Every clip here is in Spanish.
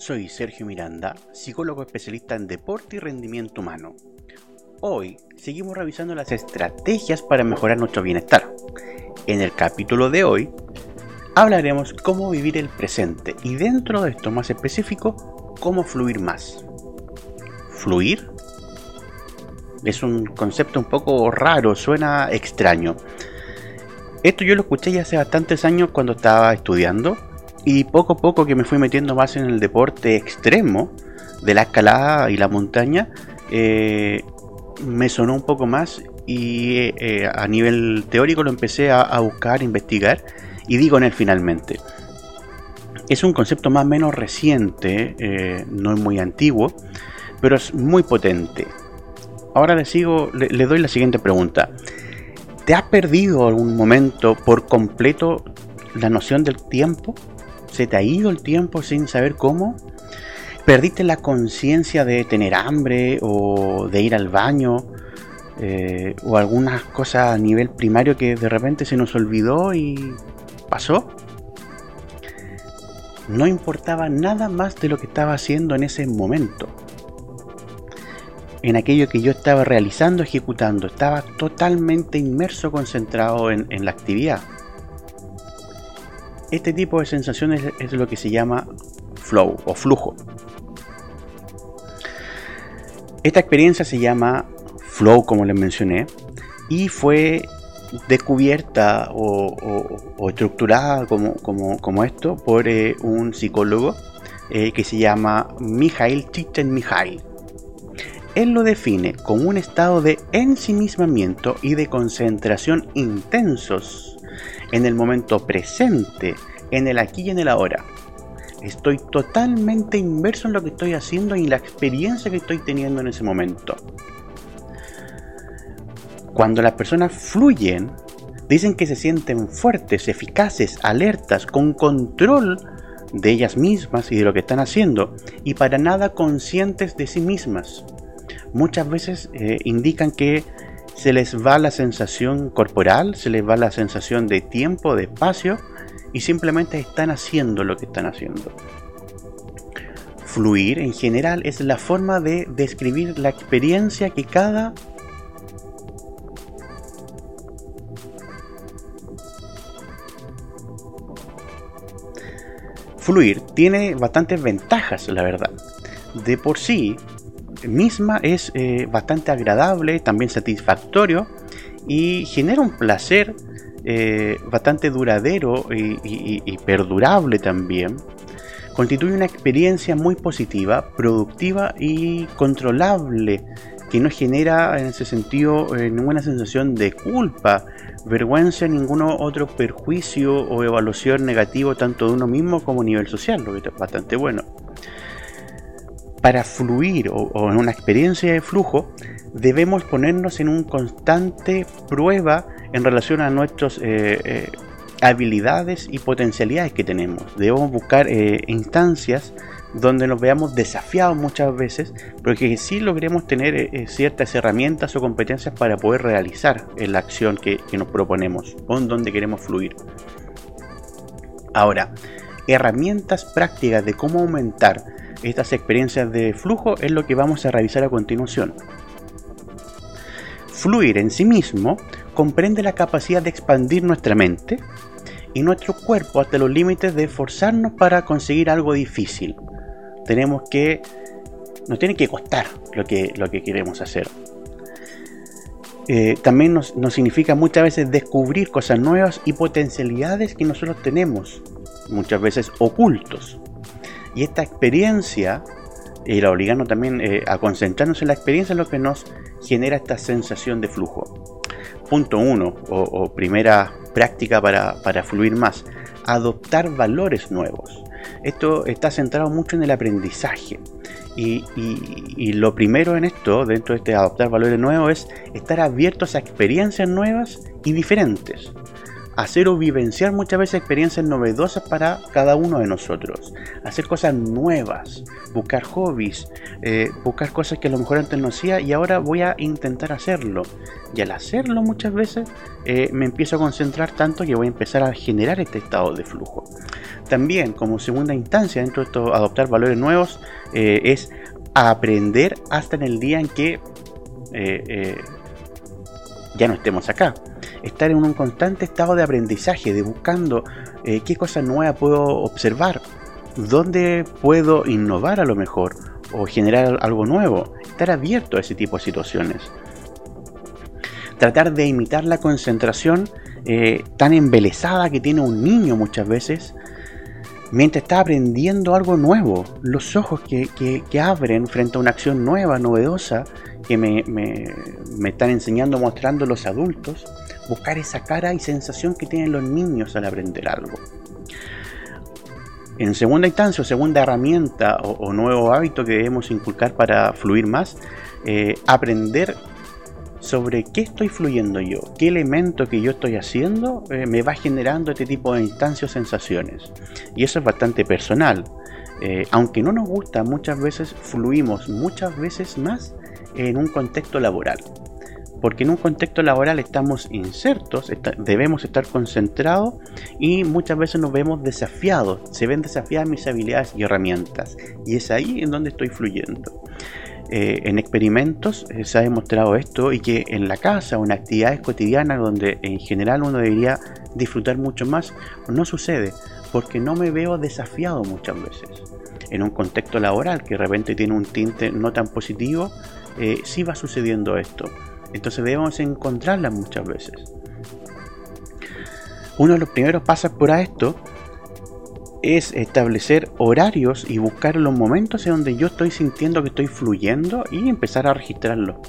Soy Sergio Miranda, psicólogo especialista en deporte y rendimiento humano. Hoy seguimos revisando las estrategias para mejorar nuestro bienestar. En el capítulo de hoy hablaremos cómo vivir el presente y dentro de esto más específico, cómo fluir más. ¿Fluir? Es un concepto un poco raro, suena extraño. Esto yo lo escuché ya hace bastantes años cuando estaba estudiando y poco a poco que me fui metiendo más en el deporte extremo de la escalada y la montaña, eh, me sonó un poco más y eh, a nivel teórico lo empecé a, buscar, investigar y digo en él finalmente. Es un concepto más o menos reciente, eh, no es muy antiguo, pero es muy potente. Ahora le sigo, le doy la siguiente pregunta. ¿Te has perdido algún momento por completo la noción del tiempo? ¿Se te ha ido el tiempo sin saber cómo? ¿Perdiste la conciencia de tener hambre o de ir al baño? Eh, o algunas cosas a nivel primario que de repente se nos olvidó y pasó. No importaba nada más de lo que estaba haciendo en ese momento. En aquello que yo estaba realizando, ejecutando. Estaba totalmente inmerso, concentrado en, en la actividad. Este tipo de sensaciones es lo que se llama flow o flujo. Esta experiencia se llama flow, como les mencioné, y fue descubierta o, estructurada como, esto por eh, un psicólogo eh, que se llama Mijail Csikszentmihalyi. Él lo define como un estado de ensimismamiento y de concentración intensos en el momento presente, en el aquí y en el ahora. Estoy totalmente inmerso en lo que estoy haciendo y en la experiencia que estoy teniendo en ese momento. Cuando las personas fluyen, dicen que se sienten fuertes, eficaces, alertas, con control de ellas mismas y de lo que están haciendo, y para nada conscientes de sí mismas. Muchas veces eh, indican que se les va la sensación corporal, se les va la sensación de tiempo, de espacio, y simplemente están haciendo lo que están haciendo. Fluir en general es la forma de describir la experiencia que cada Fluir tiene bastantes ventajas, la verdad. De por sí, misma es eh, bastante agradable, también satisfactorio y genera un placer eh, bastante duradero y, perdurable también. Constituye una experiencia muy positiva, productiva y controlable que no genera en ese sentido eh, ninguna sensación de culpa, vergüenza, ningún otro perjuicio o evaluación negativo tanto de uno mismo como a nivel social, lo que es bastante bueno para fluir o, en una experiencia de flujo, debemos ponernos en un constante prueba en relación a nuestras eh, eh, habilidades y potencialidades que tenemos. Debemos buscar eh, instancias donde nos veamos desafiados muchas veces, pero que sí logremos tener ciertas herramientas o competencias para poder realizar la acción que, que nos proponemos o en donde queremos fluir. Ahora, herramientas prácticas de cómo aumentar estas experiencias de flujo es lo que vamos a revisar a continuación. Fluir en sí mismo comprende la capacidad de expandir nuestra mente y nuestro cuerpo hasta los límites de esforzarnos para conseguir algo difícil. Tenemos que nos tiene que costar lo que, lo que queremos hacer. Eh, también nos, nos, significa muchas veces descubrir cosas nuevas y potencialidades que nosotros tenemos, muchas veces ocultos. Y esta experiencia, y la obligarnos también eh, a concentrarnos en la experiencia, es lo que nos genera esta sensación de flujo. Punto uno, o, primera práctica para, fluir más, adoptar valores nuevos. Esto está centrado mucho en el aprendizaje. Y, y, lo primero en esto, dentro de este adoptar valores nuevos, es estar abiertos a experiencias nuevas y diferentes hacer o vivenciar muchas veces experiencias novedosas para cada uno de nosotros, hacer cosas nuevas, buscar hobbies, eh, buscar cosas que a lo mejor antes no hacía y ahora voy a intentar hacerlo. Y al hacerlo muchas veces eh, me empiezo a concentrar tanto que voy a empezar a generar este estado de flujo. También, como segunda instancia dentro de esto, adoptar valores nuevos, eh, es aprender hasta en el día en que ya no estemos acá. Estar en un constante estado de aprendizaje, de buscando qué cosa nueva puedo observar, dónde puedo innovar a lo mejor o generar algo nuevo. Estar abierto a ese tipo de situaciones. Tratar de imitar la concentración tan embelesada que tiene un niño muchas veces mientras está aprendiendo algo nuevo, los ojos que, abren frente a una acción nueva, novedosa, que me, están enseñando, mostrando los adultos, buscar esa cara y sensación que tienen los niños al aprender algo. En segunda instancia o segunda herramienta o, nuevo hábito que debemos inculcar para fluir más, eh, aprender sobre qué estoy fluyendo yo, qué elemento que yo estoy haciendo eh, me va generando este tipo de instancias o sensaciones. Y eso es bastante personal. Eh, aunque no nos gusta, muchas veces fluimos muchas veces más en un contexto laboral. Porque en un contexto laboral estamos insertos, debemos estar concentrados y muchas veces nos vemos desafiados, se ven desafiadas mis habilidades y herramientas. Y es ahí en donde estoy fluyendo. Eh, en experimentos eh, se ha demostrado esto y que en la casa en actividades cotidianas donde en general uno debería disfrutar mucho más, no sucede porque no me veo desafiado muchas veces. En un contexto laboral que de repente tiene un tinte no tan positivo, eh, sí va sucediendo esto. Entonces debemos encontrarlas muchas veces. Uno de los primeros pasos por esto es establecer horarios y buscar los momentos en donde yo estoy sintiendo que estoy fluyendo y empezar a registrarlo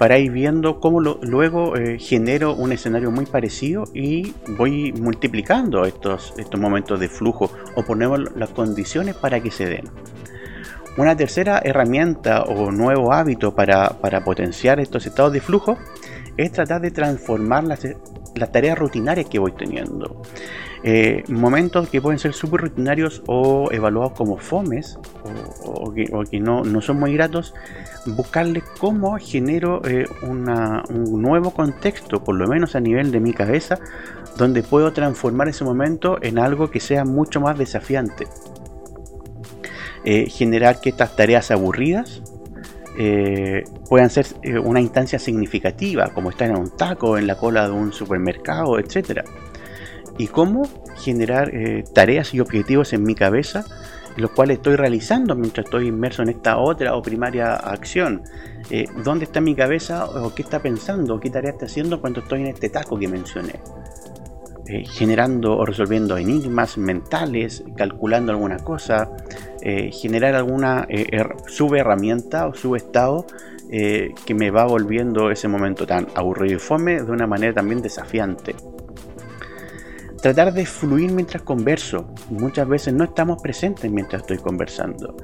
para ir viendo cómo luego eh, genero un escenario muy parecido y voy multiplicando estos, estos momentos de flujo o ponemos las condiciones para que se den. Una tercera herramienta o nuevo hábito para, para potenciar estos estados de flujo es tratar de transformar las, las tareas rutinarias que voy teniendo. Eh, momentos que pueden ser súper rutinarios o evaluados como fomes o, que, no, son muy gratos, buscarle cómo genero eh, un nuevo contexto, por lo menos a nivel de mi cabeza, donde puedo transformar ese momento en algo que sea mucho más desafiante. Eh, generar que estas tareas aburridas puedan ser una instancia significativa, como estar en un taco, en la cola de un supermercado, etcétera y cómo generar eh, tareas y objetivos en mi cabeza, los cuales estoy realizando mientras estoy inmerso en esta otra o primaria acción. Eh, ¿Dónde está mi cabeza o qué está pensando o qué tarea está haciendo cuando estoy en este taco que mencioné? Eh, generando o resolviendo enigmas mentales, calculando alguna cosa, generar alguna subherramienta o subestado que me va volviendo ese momento tan aburrido y fome de una manera también desafiante tratar de fluir mientras converso. Muchas veces no estamos presentes mientras estoy conversando.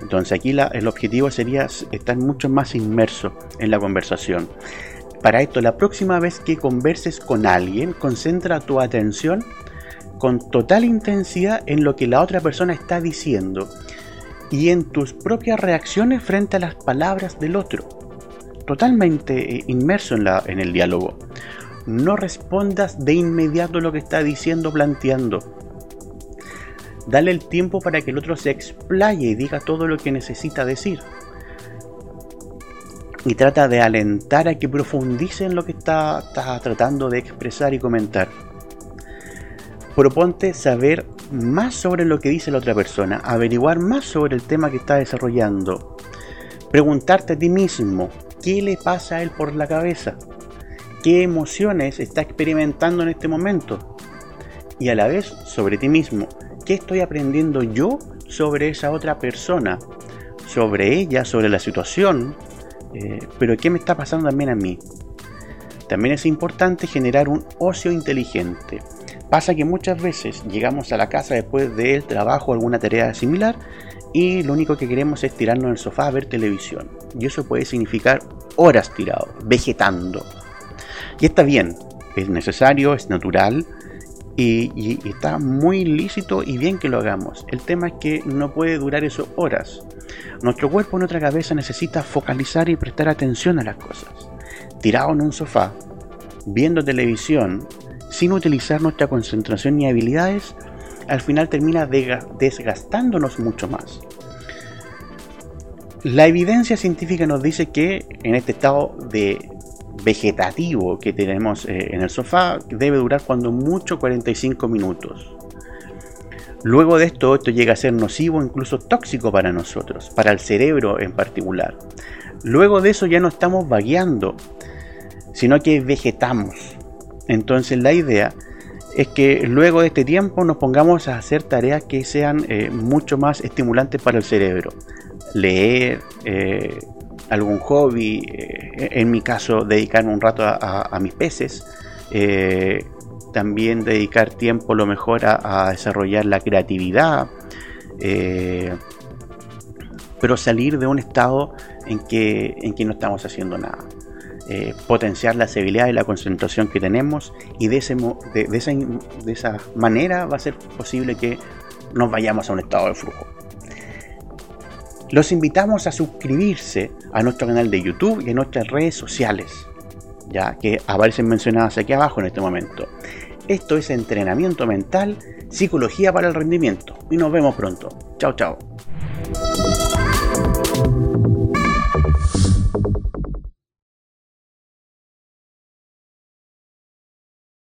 Entonces aquí el objetivo sería estar mucho más inmerso en la conversación. Para esto, la próxima vez que converses con alguien, concentra tu atención con total intensidad en lo que la otra persona está diciendo y en tus propias reacciones frente a las palabras del otro. Totalmente eh, inmerso en, el diálogo no respondas de inmediato lo que está diciendo, planteando. Dale el tiempo para que el otro se explaye y diga todo lo que necesita decir. Y trata de alentar a que profundice en lo que está, tratando de expresar y comentar. Proponte saber más sobre lo que dice la otra persona, averiguar más sobre el tema que está desarrollando. Preguntarte a ti mismo, ¿qué le pasa a él por la cabeza? qué emociones está experimentando en este momento y a la vez sobre ti mismo, qué estoy aprendiendo yo sobre esa otra persona, sobre ella, sobre la situación, eh, pero qué me está pasando también a mí. También es importante generar un ocio inteligente. Pasa que muchas veces llegamos a la casa después del trabajo o alguna tarea similar y lo único que queremos es tirarnos en el sofá a ver televisión. Y eso puede significar horas tirado, vegetando, y está bien, es necesario, es natural y, está muy lícito y bien que lo hagamos. El tema es que no puede durar eso horas. Nuestro cuerpo, nuestra cabeza necesita focalizar y prestar atención a las cosas. Tirado en un sofá, viendo televisión, sin utilizar nuestra concentración ni habilidades, al final termina desgastándonos mucho más. La evidencia científica nos dice que en este estado de vegetativo que tenemos eh, en el sofá debe durar cuando mucho 45 minutos. Luego de esto, esto llega a ser nocivo, incluso tóxico para nosotros, para el cerebro en particular. Luego de eso ya no estamos vagueando, sino que vegetamos. Entonces la idea es que luego de este tiempo nos pongamos a hacer tareas que sean eh, mucho más estimulantes para el cerebro leer, eh, algún hobby, eh, en mi caso dedicarme un rato a, mis peces, también dedicar tiempo lo mejor a, desarrollar la creatividad, pero salir de un estado en que, en que no estamos haciendo nada. Potenciar la habilidad y la concentración que tenemos y de, ese, de, esa, de esa manera va a ser posible que nos vayamos a un estado de flujo. Los invitamos a suscribirse a nuestro canal de YouTube y a nuestras redes sociales, ya que aparecen mencionadas aquí abajo en este momento. Esto es entrenamiento mental, psicología para el rendimiento y nos vemos pronto. Chao, chao.